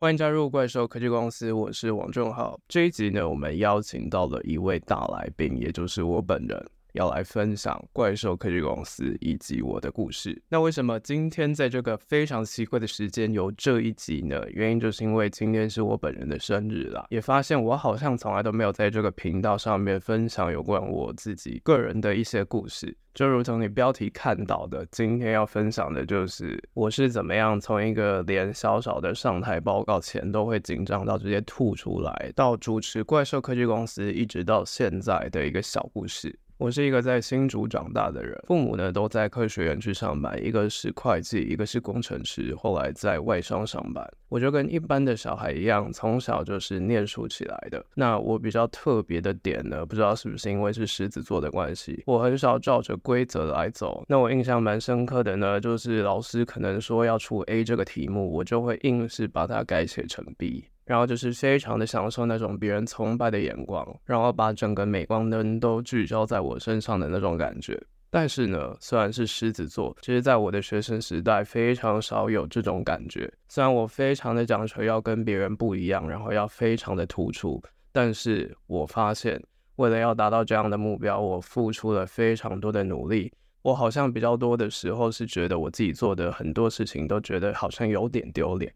欢迎加入怪兽科技公司，我是王正浩。这一集呢，我们邀请到了一位大来宾，也就是我本人。要来分享怪兽科技公司以及我的故事。那为什么今天在这个非常奇怪的时间有这一集呢？原因就是因为今天是我本人的生日啦。也发现我好像从来都没有在这个频道上面分享有关我自己个人的一些故事。就如同你标题看到的，今天要分享的就是我是怎么样从一个连小小的上台报告前都会紧张到直接吐出来，到主持怪兽科技公司一直到现在的一个小故事。我是一个在新竹长大的人，父母呢都在科学园区上班，一个是会计，一个是工程师，后来在外商上班。我就跟一般的小孩一样，从小就是念书起来的。那我比较特别的点呢，不知道是不是因为是狮子座的关系，我很少照着规则来走。那我印象蛮深刻的呢，就是老师可能说要出 A 这个题目，我就会硬是把它改写成 B。然后就是非常的享受那种别人崇拜的眼光，然后把整个镁光灯都聚焦在我身上的那种感觉。但是呢，虽然是狮子座，其实在我的学生时代非常少有这种感觉。虽然我非常的讲求要跟别人不一样，然后要非常的突出，但是我发现为了要达到这样的目标，我付出了非常多的努力。我好像比较多的时候是觉得我自己做的很多事情都觉得好像有点丢脸。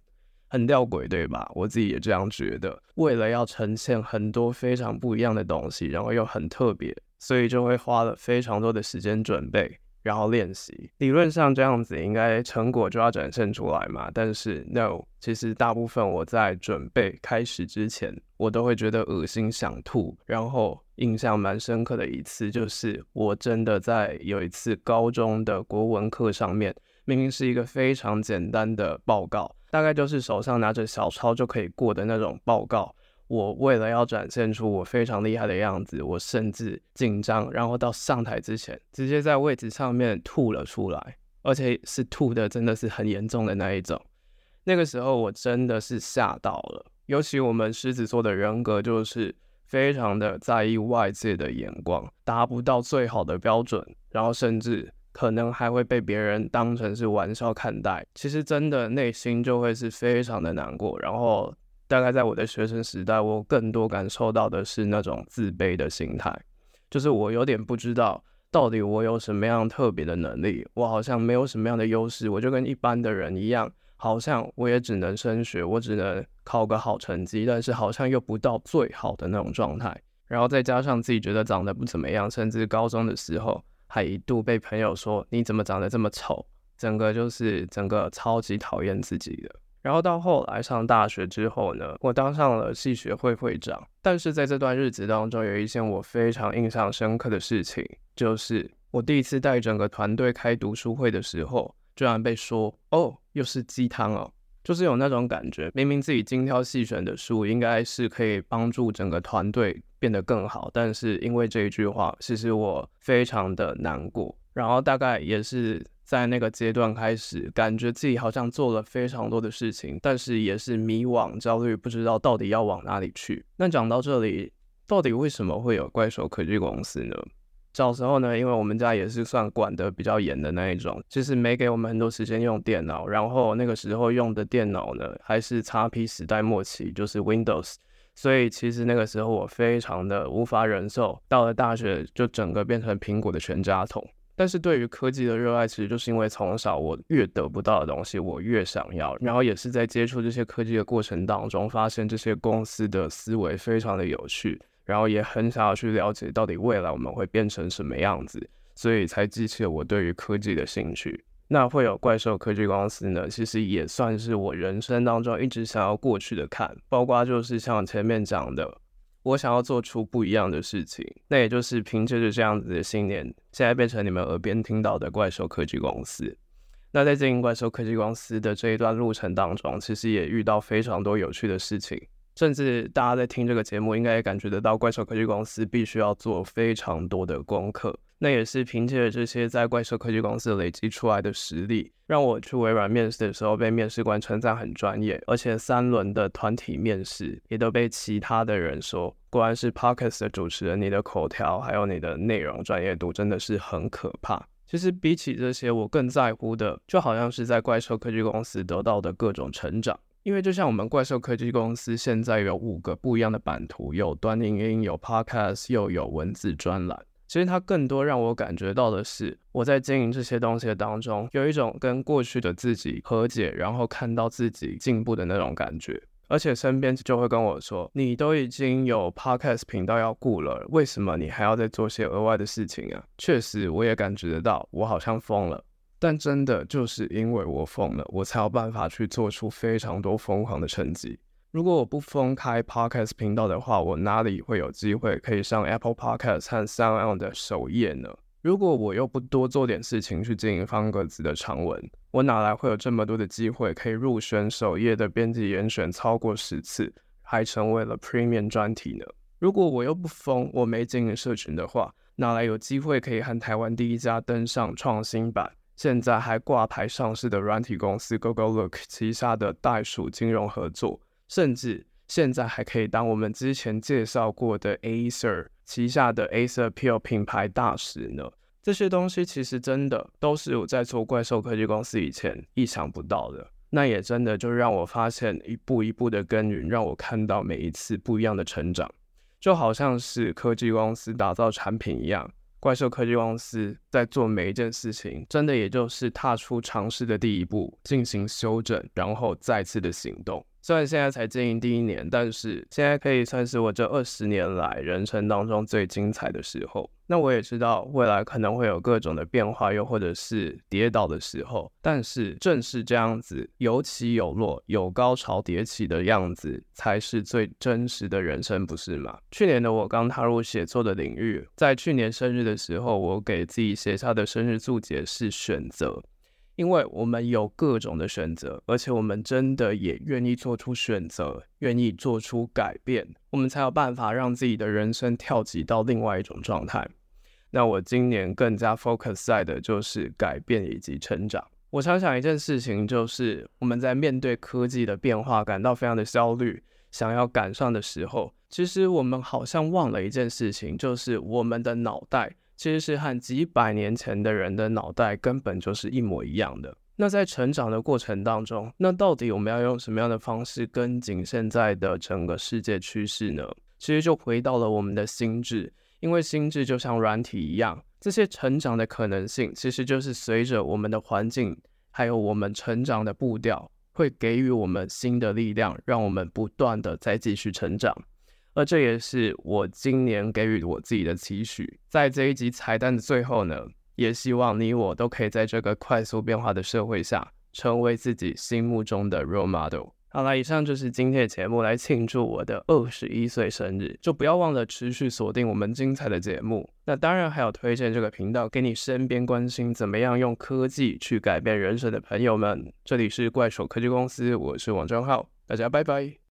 很吊诡，对吧？我自己也这样觉得。为了要呈现很多非常不一样的东西，然后又很特别，所以就会花了非常多的时间准备，然后练习。理论上这样子应该成果就要展现出来嘛。但是 no，其实大部分我在准备开始之前，我都会觉得恶心想吐。然后印象蛮深刻的一次，就是我真的在有一次高中的国文课上面，明明是一个非常简单的报告。大概就是手上拿着小抄就可以过的那种报告。我为了要展现出我非常厉害的样子，我甚至紧张，然后到上台之前，直接在位置上面吐了出来，而且是吐的真的是很严重的那一种。那个时候我真的是吓到了，尤其我们狮子座的人格就是非常的在意外界的眼光，达不到最好的标准，然后甚至。可能还会被别人当成是玩笑看待，其实真的内心就会是非常的难过。然后大概在我的学生时代，我更多感受到的是那种自卑的心态，就是我有点不知道到底我有什么样特别的能力，我好像没有什么样的优势，我就跟一般的人一样，好像我也只能升学，我只能考个好成绩，但是好像又不到最好的那种状态。然后再加上自己觉得长得不怎么样，甚至高中的时候。还一度被朋友说，你怎么长得这么丑，整个就是整个超级讨厌自己的。然后到后来上大学之后呢，我当上了系学会会长。但是在这段日子当中，有一件我非常印象深刻的事情，就是我第一次带整个团队开读书会的时候，居然被说哦，又是鸡汤哦。就是有那种感觉，明明自己精挑细选的书应该是可以帮助整个团队变得更好，但是因为这一句话，其实我非常的难过。然后大概也是在那个阶段开始，感觉自己好像做了非常多的事情，但是也是迷惘、焦虑，不知道到底要往哪里去。那讲到这里，到底为什么会有怪兽科技公司呢？小时候呢，因为我们家也是算管得比较严的那一种，就是没给我们很多时间用电脑。然后那个时候用的电脑呢，还是 XP 时代末期，就是 Windows。所以其实那个时候我非常的无法忍受，到了大学就整个变成苹果的全家桶。但是对于科技的热爱，其实就是因为从小我越得不到的东西，我越想要。然后也是在接触这些科技的过程当中，发现这些公司的思维非常的有趣。然后也很想要去了解到底未来我们会变成什么样子，所以才激起了我对于科技的兴趣。那会有怪兽科技公司呢，其实也算是我人生当中一直想要过去的坎，包括就是像前面讲的，我想要做出不一样的事情。那也就是凭借着这样子的信念，现在变成你们耳边听到的怪兽科技公司。那在经营怪兽科技公司的这一段路程当中，其实也遇到非常多有趣的事情。甚至大家在听这个节目，应该也感觉得到，怪兽科技公司必须要做非常多的功课。那也是凭借着这些在怪兽科技公司累积出来的实力，让我去微软面试的时候，被面试官称赞很专业，而且三轮的团体面试也都被其他的人说，果然是 Podcast 的主持人，你的口条还有你的内容专业度真的是很可怕。其实比起这些，我更在乎的，就好像是在怪兽科技公司得到的各种成长。因为就像我们怪兽科技公司现在有五个不一样的版图，有端影音，有 Podcast，又有文字专栏。其实它更多让我感觉到的是，我在经营这些东西的当中，有一种跟过去的自己和解，然后看到自己进步的那种感觉。而且身边就会跟我说：“你都已经有 Podcast 频道要顾了，为什么你还要再做些额外的事情啊？”确实，我也感觉得到，我好像疯了。但真的就是因为我疯了，我才有办法去做出非常多疯狂的成绩。如果我不封开 Podcast 频道的话，我哪里会有机会可以上 Apple Podcast 和 Sound 的首页呢？如果我又不多做点事情去经营方格子的长文，我哪来会有这么多的机会可以入选首页的编辑严选超过十次，还成为了 Premium 专题呢？如果我又不封，我没经营社群的话，哪来有机会可以和台湾第一家登上创新版，现在还挂牌上市的软体公司 GoGoLook 旗下的袋鼠金融合作？甚至现在还可以当我们之前介绍过的 Acer 旗下的 Acer Appeal 品牌大使呢？这些东西其实真的都是我在做怪兽科技公司以前意想不到的。那也真的就让我发现一步一步的耕耘，让我看到每一次不一样的成长，就好像是科技公司打造产品一样。怪兽科技公司在做每一件事情，真的也就是踏出尝试的第一步，进行修正，然后再次的行动。虽然现在才经营第一年，但是现在可以算是我这二十年来人生当中最精彩的时候。那我也知道未来可能会有各种的变化，又或者是跌倒的时候，但是正是这样子有起有落、有高潮迭起的样子，才是最真实的人生，不是吗？去年的我刚踏入写作的领域，在去年生日的时候，我给自己写下的生日注解是选择。因为我们有各种的选择，而且我们真的也愿意做出选择，愿意做出改变，我们才有办法让自己的人生跳级到另外一种状态。那我今年更加 focus 在的就是改变以及成长。我常想一件事情，就是我们在面对科技的变化感到非常的焦虑，想要赶上的时候，其实我们好像忘了一件事情，就是我们的脑袋。其实是和几百年前的人的脑袋根本就是一模一样的。那在成长的过程当中，那到底我们要用什么样的方式跟紧现在的整个世界趋势呢？其实就回到了我们的心智，因为心智就像软体一样，这些成长的可能性其实就是随着我们的环境还有我们成长的步调，会给予我们新的力量，让我们不断的再继续成长。而这也是我今年给予我自己的期许。在这一集彩蛋的最后呢，也希望你我都可以在这个快速变化的社会下，成为自己心目中的 role model。好了，以上就是今天的节目，来庆祝我的二十一岁生日。就不要忘了持续锁定我们精彩的节目。那当然还有推荐这个频道给你身边关心怎么样用科技去改变人生的朋友们。这里是怪兽科技公司，我是王正浩，大家拜拜。